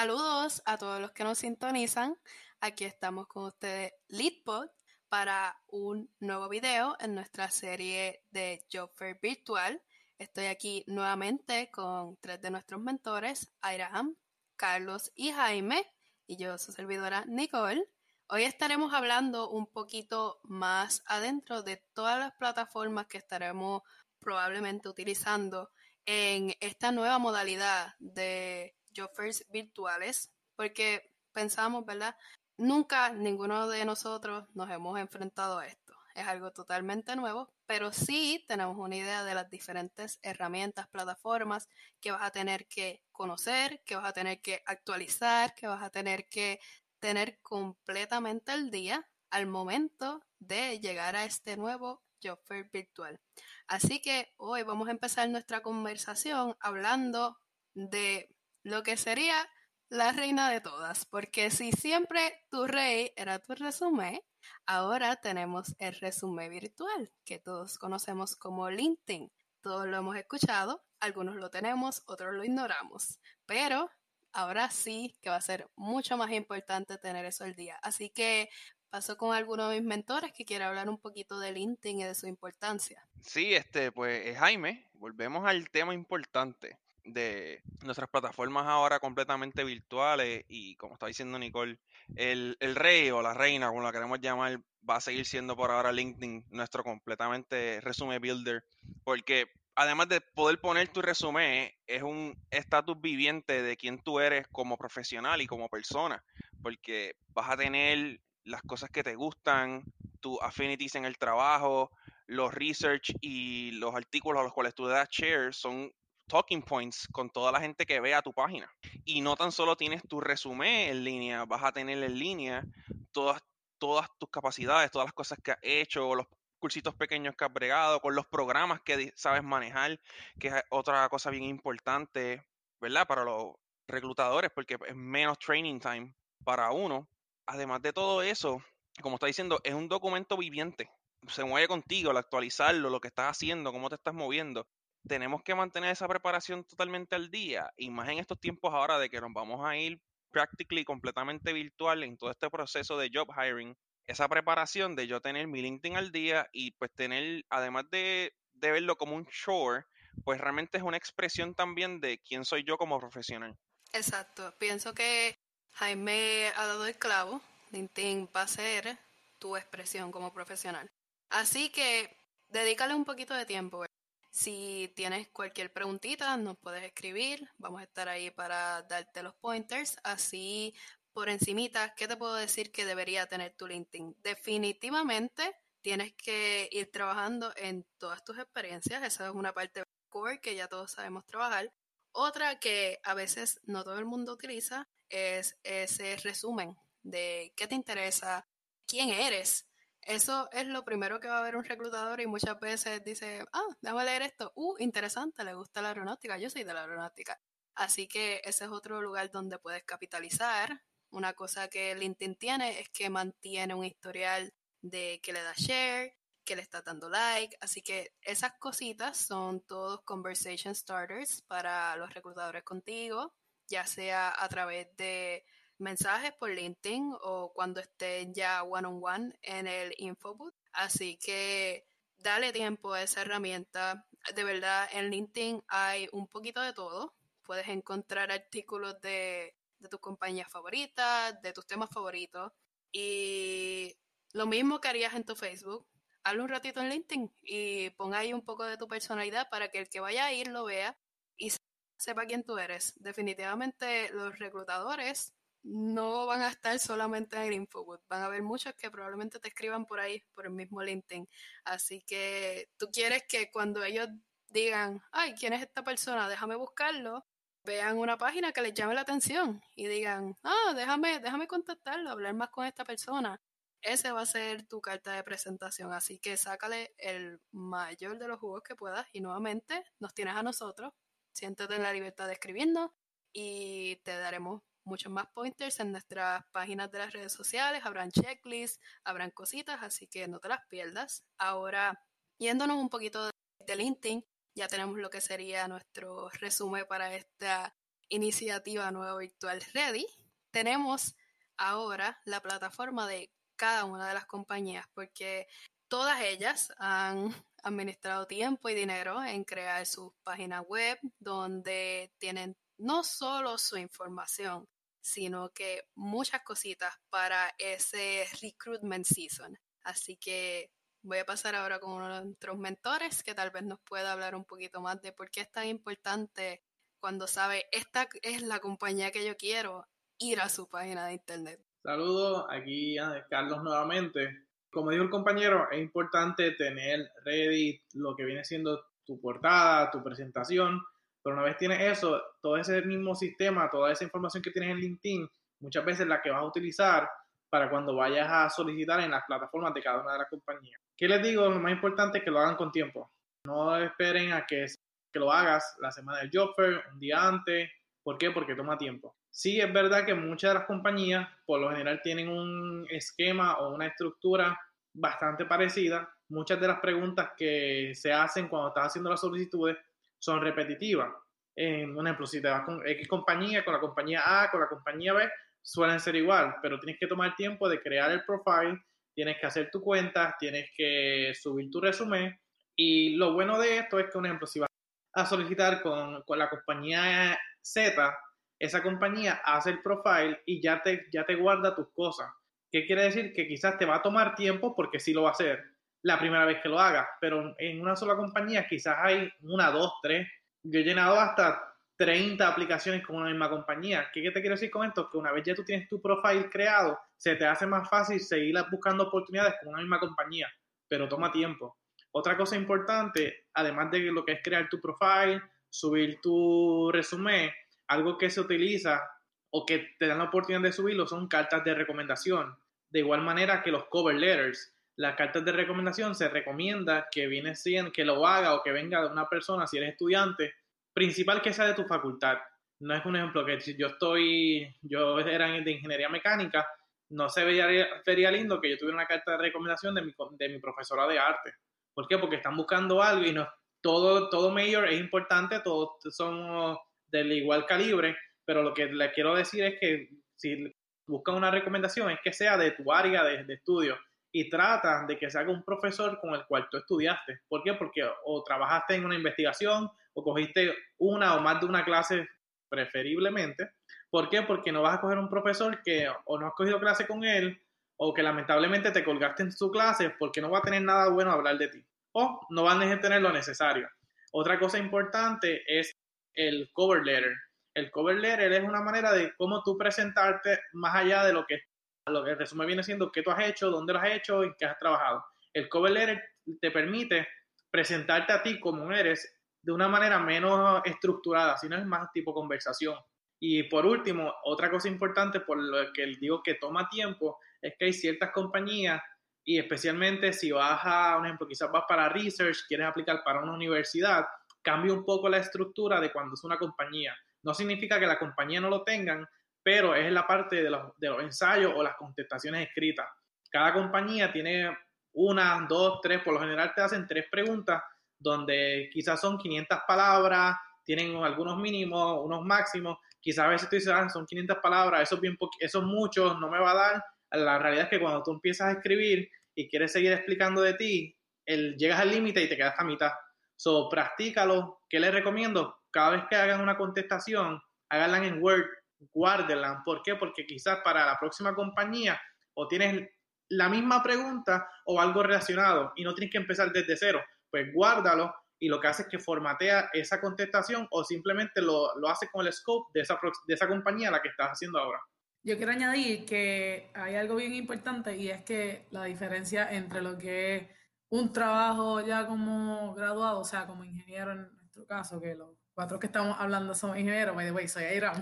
Saludos a todos los que nos sintonizan. Aquí estamos con ustedes, Leadpod, para un nuevo video en nuestra serie de Job Fair Virtual. Estoy aquí nuevamente con tres de nuestros mentores, Abraham, Carlos y Jaime, y yo, su servidora Nicole. Hoy estaremos hablando un poquito más adentro de todas las plataformas que estaremos probablemente utilizando en esta nueva modalidad de Joffers virtuales, porque pensamos, ¿verdad? Nunca ninguno de nosotros nos hemos enfrentado a esto. Es algo totalmente nuevo, pero sí tenemos una idea de las diferentes herramientas, plataformas que vas a tener que conocer, que vas a tener que actualizar, que vas a tener que tener completamente al día al momento de llegar a este nuevo Job virtual. Así que hoy vamos a empezar nuestra conversación hablando de lo que sería la reina de todas, porque si siempre tu rey era tu resumen, ahora tenemos el resumen virtual, que todos conocemos como LinkedIn. Todos lo hemos escuchado, algunos lo tenemos, otros lo ignoramos, pero ahora sí que va a ser mucho más importante tener eso al día. Así que paso con alguno de mis mentores que quiere hablar un poquito del LinkedIn y de su importancia. Sí, este, pues Jaime, volvemos al tema importante de nuestras plataformas ahora completamente virtuales y como está diciendo Nicole, el, el, rey o la reina, como la queremos llamar, va a seguir siendo por ahora LinkedIn nuestro completamente resumen builder, porque además de poder poner tu resumen, es un estatus viviente de quién tú eres como profesional y como persona, porque vas a tener las cosas que te gustan, tus affinities en el trabajo, los research y los artículos a los cuales tú das share son talking points con toda la gente que vea tu página. Y no tan solo tienes tu resumen en línea, vas a tener en línea todas, todas tus capacidades, todas las cosas que has hecho, los cursitos pequeños que has bregado, con los programas que sabes manejar, que es otra cosa bien importante, ¿verdad? Para los reclutadores, porque es menos training time para uno. Además de todo eso, como está diciendo, es un documento viviente. Se mueve contigo al actualizarlo, lo que estás haciendo, cómo te estás moviendo tenemos que mantener esa preparación totalmente al día y más en estos tiempos ahora de que nos vamos a ir practically completamente virtual en todo este proceso de job hiring, esa preparación de yo tener mi LinkedIn al día y pues tener, además de, de verlo como un chore, pues realmente es una expresión también de quién soy yo como profesional. Exacto, pienso que Jaime ha dado el clavo, LinkedIn va a ser tu expresión como profesional. Así que dedícale un poquito de tiempo, si tienes cualquier preguntita, nos puedes escribir. Vamos a estar ahí para darte los pointers. Así, por encimita, ¿qué te puedo decir que debería tener tu LinkedIn? Definitivamente tienes que ir trabajando en todas tus experiencias. Esa es una parte core que ya todos sabemos trabajar. Otra que a veces no todo el mundo utiliza es ese resumen de qué te interesa, quién eres, eso es lo primero que va a ver un reclutador y muchas veces dice, ah, déjame leer esto, uh, interesante, le gusta la aeronáutica, yo soy de la aeronáutica. Así que ese es otro lugar donde puedes capitalizar. Una cosa que LinkedIn tiene es que mantiene un historial de que le da share, que le está dando like. Así que esas cositas son todos conversation starters para los reclutadores contigo, ya sea a través de mensajes por LinkedIn o cuando estén ya one on one en el infoboot. Así que dale tiempo a esa herramienta. De verdad, en LinkedIn hay un poquito de todo. Puedes encontrar artículos de, de tus compañías favoritas, de tus temas favoritos. Y lo mismo que harías en tu Facebook. Hazlo un ratito en LinkedIn y pon ahí un poco de tu personalidad para que el que vaya a ir lo vea y sepa quién tú eres. Definitivamente los reclutadores no van a estar solamente en el Infowood, van a haber muchos que probablemente te escriban por ahí, por el mismo LinkedIn. Así que tú quieres que cuando ellos digan, ay, ¿quién es esta persona? Déjame buscarlo, vean una página que les llame la atención y digan, ah, déjame, déjame contactarlo, hablar más con esta persona. Ese va a ser tu carta de presentación, así que sácale el mayor de los jugos que puedas y nuevamente nos tienes a nosotros, siéntete en la libertad de escribirnos y te daremos muchos más pointers en nuestras páginas de las redes sociales, habrán checklists, habrán cositas, así que no te las pierdas. Ahora, yéndonos un poquito de LinkedIn, ya tenemos lo que sería nuestro resumen para esta iniciativa nueva virtual Ready, tenemos ahora la plataforma de cada una de las compañías, porque todas ellas han administrado tiempo y dinero en crear sus páginas web donde tienen no solo su información, sino que muchas cositas para ese recruitment season. Así que voy a pasar ahora con uno de nuestros mentores que tal vez nos pueda hablar un poquito más de por qué es tan importante cuando sabe esta es la compañía que yo quiero ir a su página de internet. Saludos, aquí Carlos nuevamente. Como dijo el compañero, es importante tener ready lo que viene siendo tu portada, tu presentación, pero una vez tienes eso, todo ese mismo sistema, toda esa información que tienes en LinkedIn, muchas veces la que vas a utilizar para cuando vayas a solicitar en las plataformas de cada una de las compañías. ¿Qué les digo? Lo más importante es que lo hagan con tiempo. No esperen a que, que lo hagas la semana del job fair, un día antes. ¿Por qué? Porque toma tiempo. Sí, es verdad que muchas de las compañías por lo general tienen un esquema o una estructura bastante parecida. Muchas de las preguntas que se hacen cuando estás haciendo las solicitudes son repetitivas. En un ejemplo, si te vas con X compañía, con la compañía A, con la compañía B, suelen ser igual, pero tienes que tomar tiempo de crear el profile, tienes que hacer tu cuenta, tienes que subir tu resumen. Y lo bueno de esto es que, un ejemplo, si vas a solicitar con, con la compañía Z, esa compañía hace el profile y ya te, ya te guarda tus cosas. ¿Qué quiere decir? Que quizás te va a tomar tiempo porque sí lo va a hacer la primera vez que lo hagas, pero en una sola compañía quizás hay una, dos, tres. Yo he llenado hasta 30 aplicaciones con una misma compañía. ¿Qué, te quiero decir con esto? Que una vez ya tú tienes tu profile creado, se te hace más fácil seguir buscando oportunidades con una misma compañía, pero toma tiempo. Otra cosa importante, además de lo que es crear tu profile, subir tu resumen, algo que se utiliza o que te dan la oportunidad de subirlo son cartas de recomendación. De igual manera que los cover letters las cartas de recomendación se recomienda que viene que lo haga o que venga de una persona, si eres estudiante, principal que sea de tu facultad. No es un ejemplo que si yo estoy, yo era de ingeniería mecánica, no se vería, sería lindo que yo tuviera una carta de recomendación de mi, de mi profesora de arte. ¿Por qué? Porque están buscando algo y no todo, todo mayor es importante, todos son del igual calibre, pero lo que les quiero decir es que si buscan una recomendación es que sea de tu área de, de estudio y trata de que se haga un profesor con el cual tú estudiaste. ¿Por qué? Porque o trabajaste en una investigación o cogiste una o más de una clase preferiblemente. ¿Por qué? Porque no vas a coger un profesor que o no has cogido clase con él o que lamentablemente te colgaste en su clase porque no va a tener nada bueno a hablar de ti o no van a tener lo necesario. Otra cosa importante es el cover letter. El cover letter es una manera de cómo tú presentarte más allá de lo que lo que el resumen viene siendo qué tú has hecho, dónde lo has hecho y qué has trabajado. El cover letter te permite presentarte a ti como eres de una manera menos estructurada, sino es más tipo conversación. Y por último, otra cosa importante por lo que digo que toma tiempo es que hay ciertas compañías y especialmente si vas a, un ejemplo, quizás vas para research, quieres aplicar para una universidad, cambia un poco la estructura de cuando es una compañía. No significa que la compañía no lo tengan, pero es la parte de los, ensayos o las contestaciones escritas. Cada compañía tiene una, dos, tres, por lo general te hacen tres preguntas donde quizás son 500 palabras, tienen algunos mínimos, unos máximos, quizás a veces tú dices, ah, son 500 palabras, eso es, bien eso es mucho, no me va a dar. La realidad es que cuando tú empiezas a escribir y quieres seguir explicando de ti, el, llegas al límite y te quedas a mitad. So, practícalo. ¿Qué les recomiendo? Cada vez que hagan una contestación, háganla en Word guárdenla. ¿Por qué? Porque quizás para la próxima compañía o tienes la misma pregunta o algo relacionado y no tienes que empezar desde cero. Pues guárdalo y lo que hace es que formatea esa contestación o simplemente lo, lo hace con el scope de esa, de esa compañía a la que estás haciendo ahora. Yo quiero añadir que hay algo bien importante y es que la diferencia entre lo que es un trabajo ya como graduado, o sea, como ingeniero en nuestro caso, que lo cuatro que estamos hablando somos ingenieros, by the way, soy Airam,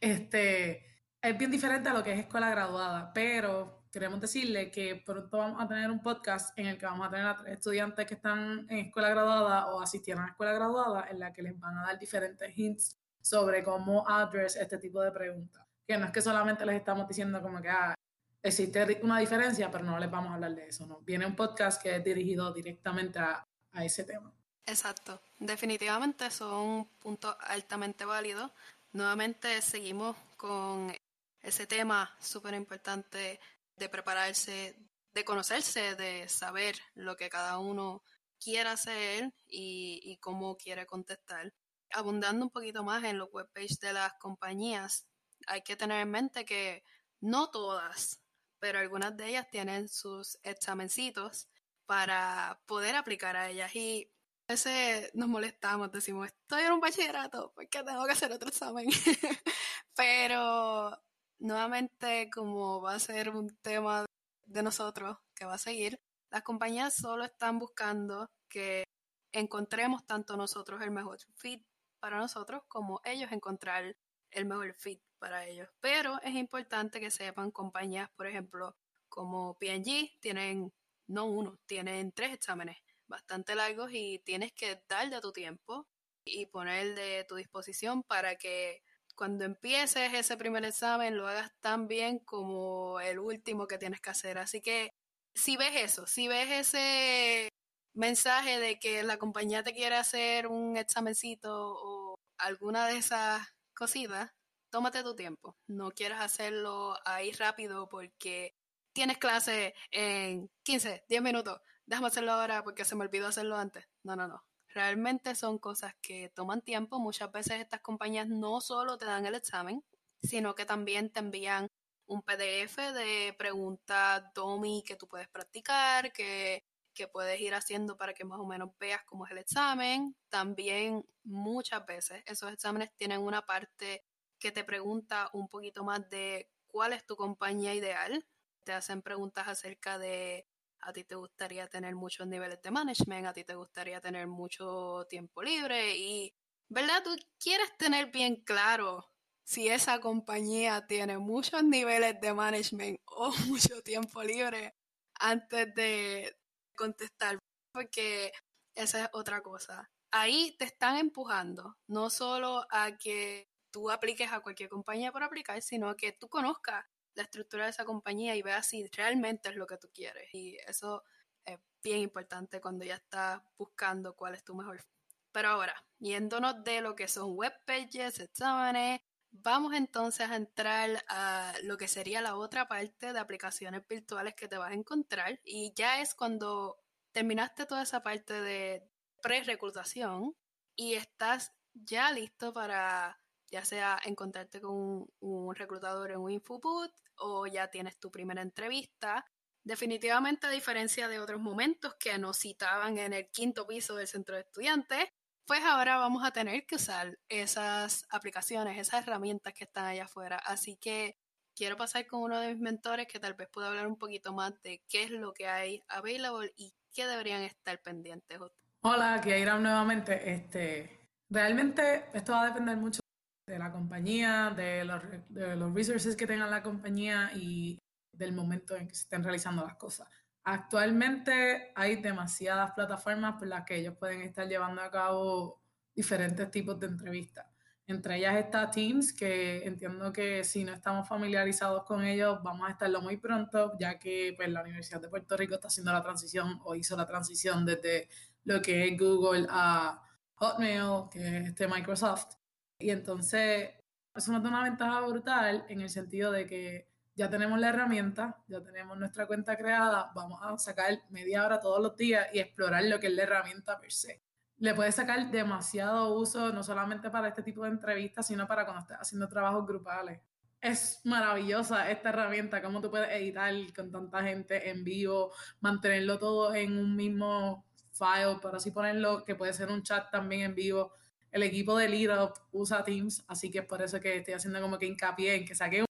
este, es bien diferente a lo que es escuela graduada, pero queremos decirle que pronto vamos a tener un podcast en el que vamos a tener a estudiantes que están en escuela graduada o asistieron a escuela graduada en la que les van a dar diferentes hints sobre cómo address este tipo de preguntas. Que no es que solamente les estamos diciendo como que ah, existe una diferencia, pero no les vamos a hablar de eso, ¿no? Viene un podcast que es dirigido directamente a, a ese tema. Exacto, definitivamente son puntos altamente válidos. nuevamente seguimos con ese tema súper importante de prepararse, de conocerse, de saber lo que cada uno quiere hacer y, y cómo quiere contestar. Abundando un poquito más en los webpages de las compañías, hay que tener en mente que no todas, pero algunas de ellas tienen sus examencitos para poder aplicar a ellas. Y a veces nos molestamos, decimos, estoy en un bachillerato, porque tengo que hacer otro examen? pero nuevamente, como va a ser un tema de nosotros que va a seguir, las compañías solo están buscando que encontremos tanto nosotros el mejor fit para nosotros como ellos encontrar el mejor fit para ellos. Pero es importante que sepan compañías, por ejemplo, como PNG, tienen no uno, tienen tres exámenes bastante largos y tienes que dar de tu tiempo y poner de tu disposición para que cuando empieces ese primer examen lo hagas tan bien como el último que tienes que hacer. Así que si ves eso, si ves ese mensaje de que la compañía te quiere hacer un examencito o alguna de esas cositas, tómate tu tiempo. No quieras hacerlo ahí rápido porque tienes clase en 15, 10 minutos. Déjame hacerlo ahora porque se me olvidó hacerlo antes. No, no, no. Realmente son cosas que toman tiempo. Muchas veces estas compañías no solo te dan el examen, sino que también te envían un PDF de preguntas DOMI que tú puedes practicar, que, que puedes ir haciendo para que más o menos veas cómo es el examen. También muchas veces esos exámenes tienen una parte que te pregunta un poquito más de cuál es tu compañía ideal. Te hacen preguntas acerca de a ti te gustaría tener muchos niveles de management, a ti te gustaría tener mucho tiempo libre y, ¿verdad? Tú quieres tener bien claro si esa compañía tiene muchos niveles de management o mucho tiempo libre antes de contestar, porque esa es otra cosa. Ahí te están empujando, no solo a que tú apliques a cualquier compañía por aplicar, sino que tú conozcas la estructura de esa compañía y veas si realmente es lo que tú quieres. Y eso es bien importante cuando ya estás buscando cuál es tu mejor. Pero ahora, yéndonos de lo que son web pages, exámenes, Vamos entonces a entrar a lo que sería la otra parte de aplicaciones virtuales que te vas a encontrar y ya es cuando terminaste toda esa parte de pre-reclutación y estás ya listo para ya sea encontrarte con un, reclutador en un infoboot o ya tienes tu primera entrevista. Definitivamente a diferencia de otros momentos que nos citaban en el quinto piso del centro de estudiantes, pues ahora vamos a tener que usar esas aplicaciones, esas herramientas que están allá afuera. Así que quiero pasar con uno de mis mentores que tal vez pueda hablar un poquito más de qué es lo que hay available y qué deberían estar pendientes. Hola, aquí Airam nuevamente. Este, realmente esto va a depender mucho de la compañía, de los, de resources que tenga la compañía y del momento en que se estén realizando las cosas. Actualmente hay demasiadas plataformas por las que ellos pueden estar llevando a cabo diferentes tipos de entrevistas. Entre ellas está Teams, que entiendo que si no estamos familiarizados con ellos, vamos a estarlo muy pronto, ya que pues, la Universidad de Puerto Rico está haciendo la transición o hizo la transición desde lo que es Google a Hotmail, que es este Microsoft. Y entonces, eso nos da una ventaja brutal en el sentido de que ya tenemos la herramienta, ya tenemos nuestra cuenta creada, vamos a sacar media hora todos los días y explorar lo que es la herramienta per se. Le puedes sacar demasiado uso, no solamente para este tipo de entrevistas, sino para cuando estés haciendo trabajos grupales. Es maravillosa esta herramienta, cómo tú puedes editar con tanta gente en vivo, mantenerlo todo en un mismo file, para así ponerlo, que puede ser un chat también en vivo. El equipo de Lead usa Teams, así que es por eso que estoy haciendo como que hincapié en que saque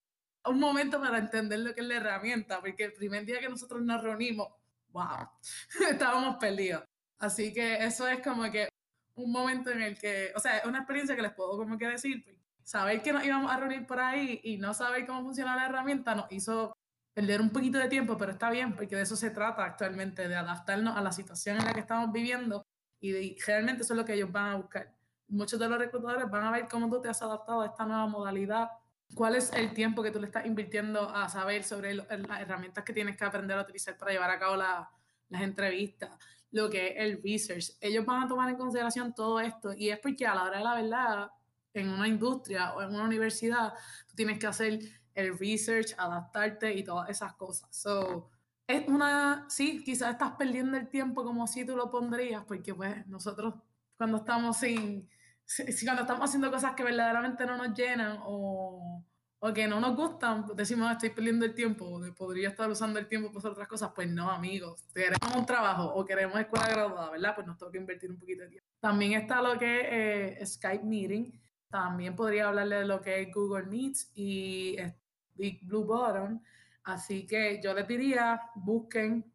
un momento para entender lo que es la herramienta, porque el primer día que nosotros nos reunimos, wow, estábamos perdidos. Así que eso es como que un momento en el que, o sea, es una experiencia que les puedo como que decir, pues, saber que nos íbamos a reunir por ahí y no saber cómo funciona la herramienta nos hizo perder un poquito de tiempo, pero está bien, porque de eso se trata actualmente, de adaptarnos a la situación en la que estamos viviendo y, realmente eso es lo que ellos van a buscar. Muchos de los reclutadores van a ver cómo tú te has adaptado a esta nueva modalidad ¿Cuál es el tiempo que tú le estás invirtiendo a saber sobre las herramientas que tienes que aprender a utilizar para llevar a cabo las entrevistas? Lo que es el research. Ellos van a tomar en consideración todo esto y es porque a la hora de la verdad en una industria o en una universidad, tú tienes que hacer el research, adaptarte y todas esas cosas. So, es una, sí, quizás estás perdiendo el tiempo como si tú lo pondrías, porque pues nosotros cuando estamos sin, si, cuando estamos haciendo cosas que verdaderamente no nos llenan o, o que no nos gustan, pues decimos, ah, estoy perdiendo el tiempo, podría estar usando el tiempo para hacer otras cosas. Pues no, amigos, queremos un trabajo o queremos escuela graduada, ¿verdad? Pues nos toca invertir un poquito de tiempo. También está lo que es eh, Skype Meeting, también podría hablarle de lo que es Google Meets y Big Blue Button. Así que yo les diría, busquen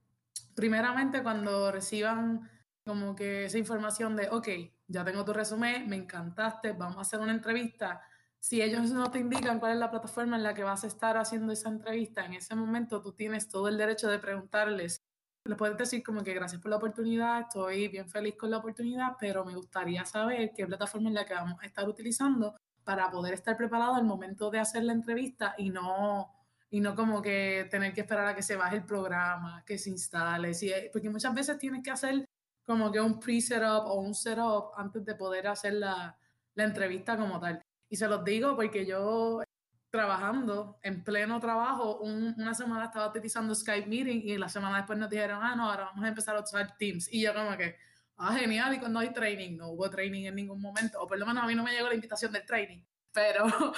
primeramente cuando reciban como que esa información de, ok, ya tengo tu resumen, me encantaste, vamos a hacer una entrevista. Si ellos no te indican cuál es la plataforma en la que vas a estar haciendo esa entrevista, en ese momento tú tienes todo el derecho de preguntarles. Les puedes decir como que gracias por la oportunidad, estoy bien feliz con la oportunidad, pero me gustaría saber qué plataforma es la que vamos a estar utilizando para poder estar preparado al momento de hacer la entrevista y no, y no como que tener que esperar a que se baje el programa, que se instale, porque muchas veces tienes que hacer como que un pre-setup o un setup antes de poder hacer la, la entrevista como tal. Y se los digo porque yo trabajando, en pleno trabajo, una semana estaba utilizando Skype Meeting y la semana después nos dijeron, ah, no, ahora vamos a empezar a usar Teams. Y yo como que, ah, genial, y cuando hay training, no hubo training en ningún momento, o por lo menos a mí no me llegó la invitación del training, pero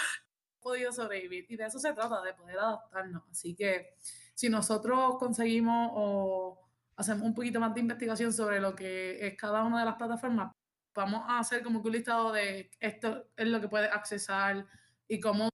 he podido sobrevivir. Y de eso se trata, de poder adaptarnos. Así que si nosotros conseguimos o hacemos un poquito más de investigación sobre lo que es cada una de las plataformas, vamos a hacer como que un listado de esto es lo que puedes accesar y cómo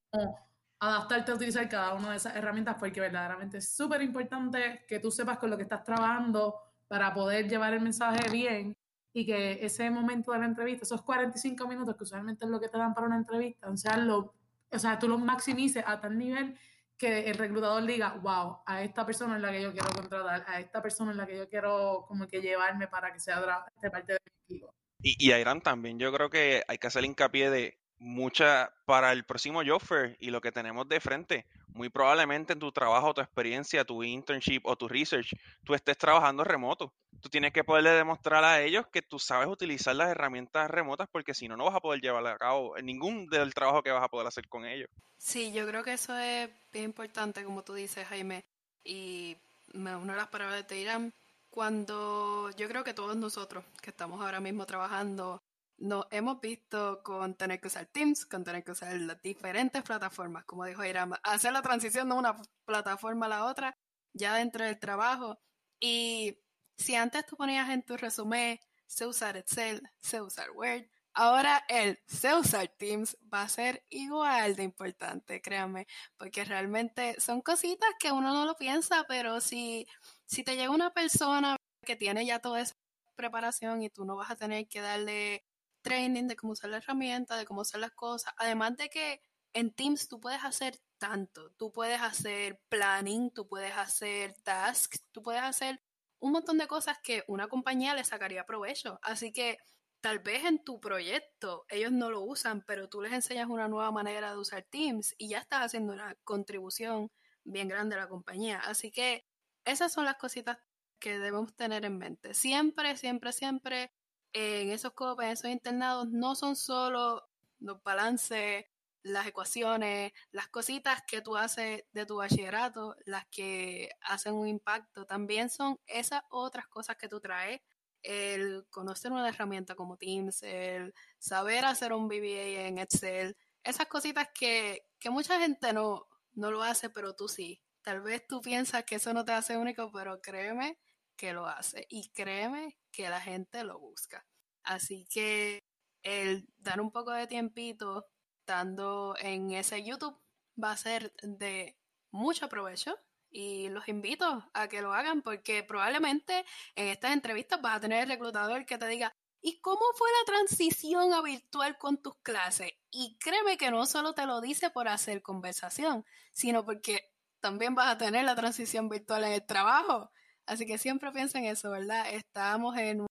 adaptarte a utilizar cada una de esas herramientas, porque verdaderamente es súper importante que tú sepas con lo que estás trabajando para poder llevar el mensaje bien y que ese momento de la entrevista, esos 45 minutos que usualmente es lo que te dan para una entrevista, o sea, lo, o sea tú lo maximices a tal nivel que el reclutador diga, wow, a esta persona es la que yo quiero contratar, a esta persona es la que yo quiero como que llevarme para que sea de parte de mi equipo. Y, y Irán también, yo creo que hay que hacer hincapié de mucha para el próximo Joffer y lo que tenemos de frente. Muy probablemente en tu trabajo, tu experiencia, tu internship o tu research, tú estés trabajando remoto. Tú tienes que poderle demostrar a ellos que tú sabes utilizar las herramientas remotas porque si no, no vas a poder llevar a cabo ningún del trabajo que vas a poder hacer con ellos. Sí, yo creo que eso es bien importante, como tú dices, Jaime. Y me uno a las palabras de Irán. Cuando yo creo que todos nosotros que estamos ahora mismo trabajando nos hemos visto con tener que usar Teams, con tener que usar las diferentes plataformas, como dijo Irama, hacer la transición de una plataforma a la otra ya dentro del trabajo. Y si antes tú ponías en tu resumen, sé usar Excel, sé usar Word, ahora el sé usar Teams va a ser igual de importante, créanme, porque realmente son cositas que uno no lo piensa, pero si, si te llega una persona que tiene ya toda esa preparación y tú no vas a tener que darle training de cómo usar la herramienta, de cómo usar las cosas. Además de que en Teams tú puedes hacer tanto. Tú puedes hacer planning, tú puedes hacer tasks, tú puedes hacer un montón de cosas que una compañía le sacaría provecho. Así que tal vez en tu proyecto ellos no lo usan, pero tú les enseñas una nueva manera de usar Teams y ya estás haciendo una contribución bien grande a la compañía. Así que esas son las cositas que debemos tener en mente. Siempre, siempre, siempre en esos copes, en esos internados, no son solo los balances, las ecuaciones, las cositas que tú haces de tu bachillerato, las que hacen un impacto, también son esas otras cosas que tú traes, el conocer una herramienta como Teams, el saber hacer un BBA en Excel, esas cositas que, que mucha gente no, no lo hace, pero tú sí. Tal vez tú piensas que eso no te hace único, pero créeme que lo hace y créeme que la gente lo busca. Así que el dar un poco de tiempito en ese YouTube va a ser de mucho provecho y los invito a que lo hagan porque probablemente en estas entrevistas vas a tener el reclutador que te diga ¿y cómo fue la transición a virtual con tus clases? Y créeme que no solo te lo dice por hacer conversación, sino porque también vas a tener la transición virtual en el trabajo. Así que siempre piensa en eso, ¿verdad? Estamos en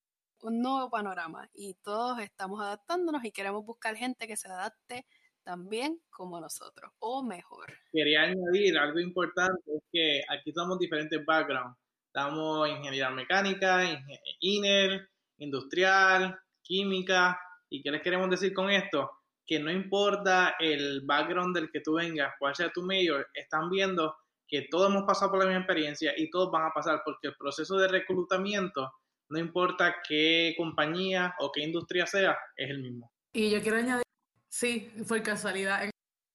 un nuevo panorama y todos estamos adaptándonos y queremos buscar gente que se adapte también como nosotros o mejor. Quería añadir algo importante, es que aquí somos diferentes backgrounds. Estamos ingeniería mecánica, INER, industrial, química. ¿Y qué les queremos decir con esto? que no importa el background del que tú vengas, cuál sea tu mayor, están viendo que todos hemos pasado por la misma experiencia y todos van a pasar porque el proceso de reclutamiento, no importa qué compañía o qué industria sea, es el mismo. Y yo quiero añadir, sí, fue casualidad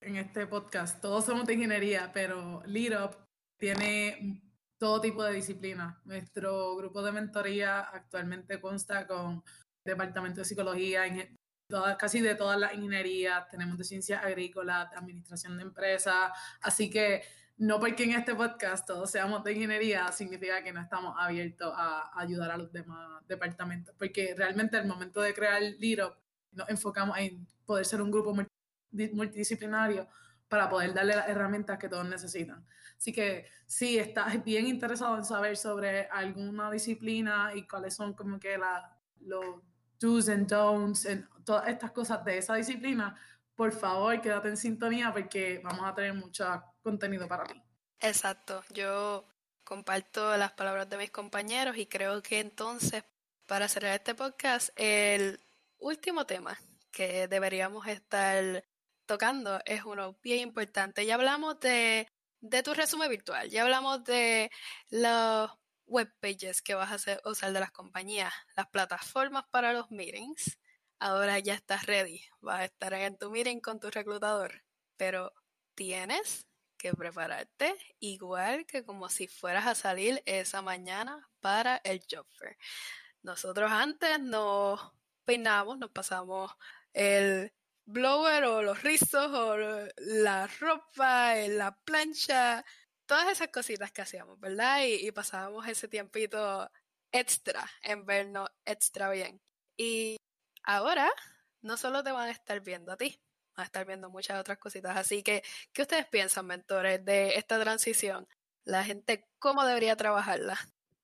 en, este podcast, todos somos de ingeniería, pero Lead tiene todo tipo de disciplinas. Nuestro grupo de mentoría actualmente consta con departamento de psicología, casi de todas las ingenierías, tenemos de ciencias agrícolas, de administración de empresas, así que no porque en este podcast todos seamos de ingeniería significa que no estamos abiertos a, ayudar a los demás departamentos, porque realmente al momento de crear Liro nos enfocamos en poder ser un grupo multidisciplinario para poder darle las herramientas que todos necesitan. Así que si estás bien interesado en saber sobre alguna disciplina y cuáles son como que la, los do's and don'ts, en todas estas cosas de esa disciplina, por favor, quédate en sintonía porque vamos a tener mucho contenido para ti. Exacto, yo comparto las palabras de mis compañeros y creo que entonces, para cerrar este podcast, el último tema que deberíamos estar tocando es uno bien importante. Ya hablamos de, de tu resumen virtual, ya hablamos de los web pages que vas a usar de las compañías, las plataformas para los meetings. Ahora ya estás ready, vas a estar en tu meeting con tu reclutador, pero tienes que prepararte igual que como si fueras a salir esa mañana para el job. Nosotros antes nos peinamos, nos pasamos el blower o los rizos o la ropa, la plancha, todas esas cositas que hacíamos, ¿verdad? Y, pasábamos ese tiempito extra en vernos extra bien. Y ahora no solo te van a estar viendo a ti, van a estar viendo muchas otras cositas. Así que, ¿qué ustedes piensan, mentores, de esta transición? La gente, ¿cómo debería trabajarla?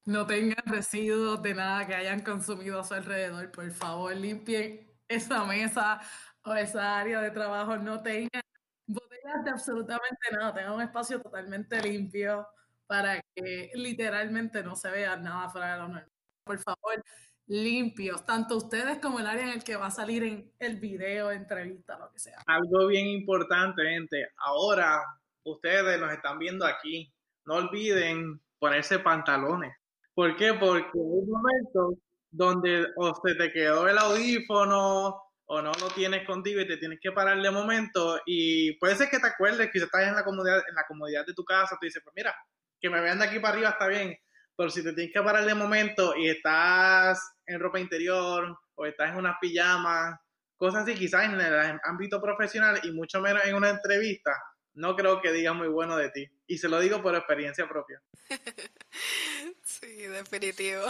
No tengan residuos de nada que hayan consumido a su alrededor. Por favor, limpien esa mesa o esa área de trabajo. No tengan botellas de absolutamente nada, tengan un espacio totalmente limpio para que literalmente no se vea nada fuera de lo normal. Por favor, limpios, tanto ustedes como el área en el que va a salir en el video, entrevista, lo que sea. Algo bien importante, gente. Ahora ustedes nos están viendo aquí. No olviden ponerse pantalones. ¿Por qué? Porque un momento donde o se te quedó el audífono o no lo tienes contigo y te tienes que parar de momento y puede ser que te acuerdes que estás en la comodidad, en la comodidad de tu casa, tú dices, pues mira, que me vean de aquí para arriba está bien, pero si te tienes que parar de momento y estás en ropa interior o estás en unas pijamas, cosas así, quizás en el ámbito profesional y mucho menos en una entrevista, no creo que diga muy bueno de ti. Y se lo digo por experiencia propia. sí, definitivo.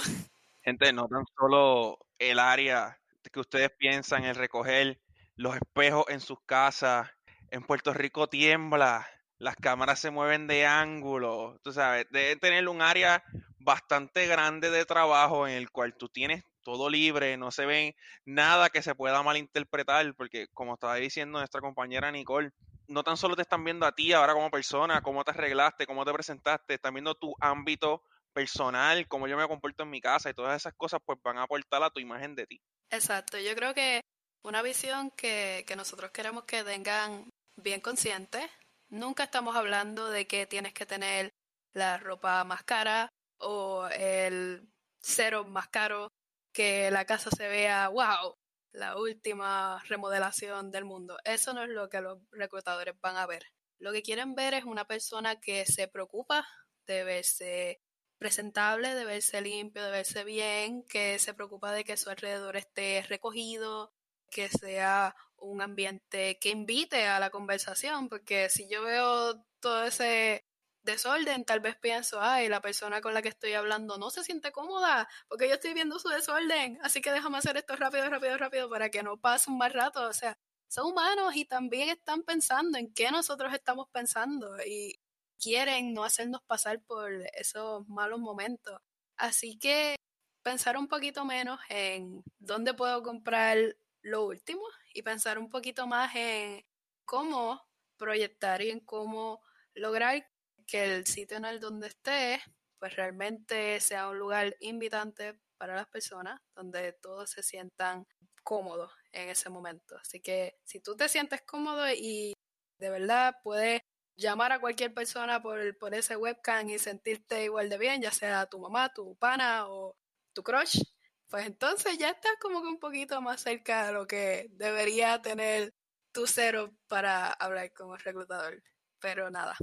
Gente, no tan solo el área que ustedes piensan en recoger los espejos en sus casas. En Puerto Rico tiembla, las cámaras se mueven de ángulo. Tú sabes, debe tener un área bastante grande de trabajo en el cual tú tienes todo libre, no se ve nada que se pueda malinterpretar, porque como estaba diciendo nuestra compañera Nicole, no tan solo te están viendo a ti ahora como persona, cómo te arreglaste, cómo te presentaste, están viendo tu ámbito personal, cómo yo me comporto en mi casa y todas esas cosas pues van a aportar a tu imagen de ti. Exacto, yo creo que una visión que, que nosotros queremos que tengan bien consciente, nunca estamos hablando de que tienes que tener la ropa más cara o el cero más caro, que la casa se vea, wow, la última remodelación del mundo. Eso no es lo que los reclutadores van a ver. Lo que quieren ver es una persona que se preocupa de verse presentable, de verse limpio, de verse bien, que se preocupa de que su alrededor esté recogido, que sea un ambiente que invite a la conversación, porque si yo veo todo ese desorden, tal vez pienso, ay, la persona con la que estoy hablando no se siente cómoda, porque yo estoy viendo su desorden, así que déjame hacer esto rápido, rápido, rápido, para que no pase un mal rato, o sea, son humanos y también están pensando en qué nosotros estamos pensando y quieren no hacernos pasar por esos malos momentos. Así que pensar un poquito menos en dónde puedo comprar lo último y pensar un poquito más en cómo proyectar y en cómo lograr que el sitio en el donde esté pues realmente sea un lugar invitante para las personas, donde todos se sientan cómodo en ese momento. Así que si tú te sientes cómodo y de verdad puedes llamar a cualquier persona por, por ese webcam y sentirte igual de bien, ya sea tu mamá, tu pana o tu crush, pues entonces ya estás como que un poquito más cerca de lo que debería tener tu cero para hablar como reclutador. Pero nada,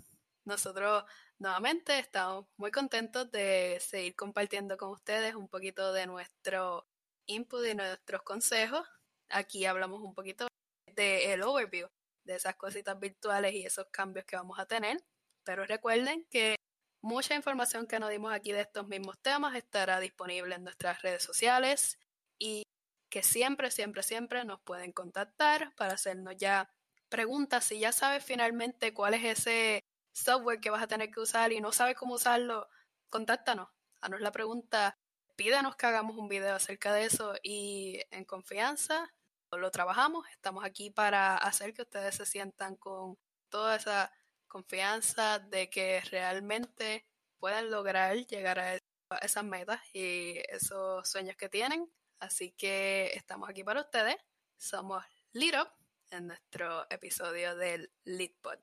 nosotros nuevamente estamos muy contentos de seguir compartiendo con ustedes un poquito de nuestro input y nuestros consejos. Aquí hablamos un poquito del overview de esas cositas virtuales y esos cambios que vamos a tener. Pero recuerden que mucha información que nos dimos aquí de estos mismos temas estará disponible en nuestras redes sociales y que siempre, siempre, siempre nos pueden contactar para hacernos ya preguntas. Si ya sabes finalmente cuál es ese software que vas a tener que usar y no sabes cómo usarlo, contáctanos, haznos la pregunta, pídanos que hagamos un video acerca de eso y en confianza lo trabajamos. Estamos aquí para hacer que ustedes se sientan con toda esa confianza de que realmente pueden lograr llegar a esas metas y esos sueños que tienen. Así que estamos aquí para ustedes. Somos Lead en nuestro episodio del Lead Pod.